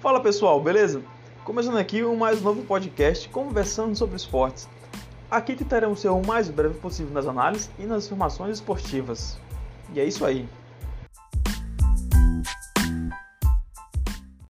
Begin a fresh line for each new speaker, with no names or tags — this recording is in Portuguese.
Fala pessoal, beleza? Começando aqui um mais novo podcast conversando sobre esportes. Aqui tentaremos ser o mais breve possível nas análises e nas informações esportivas. E é isso aí.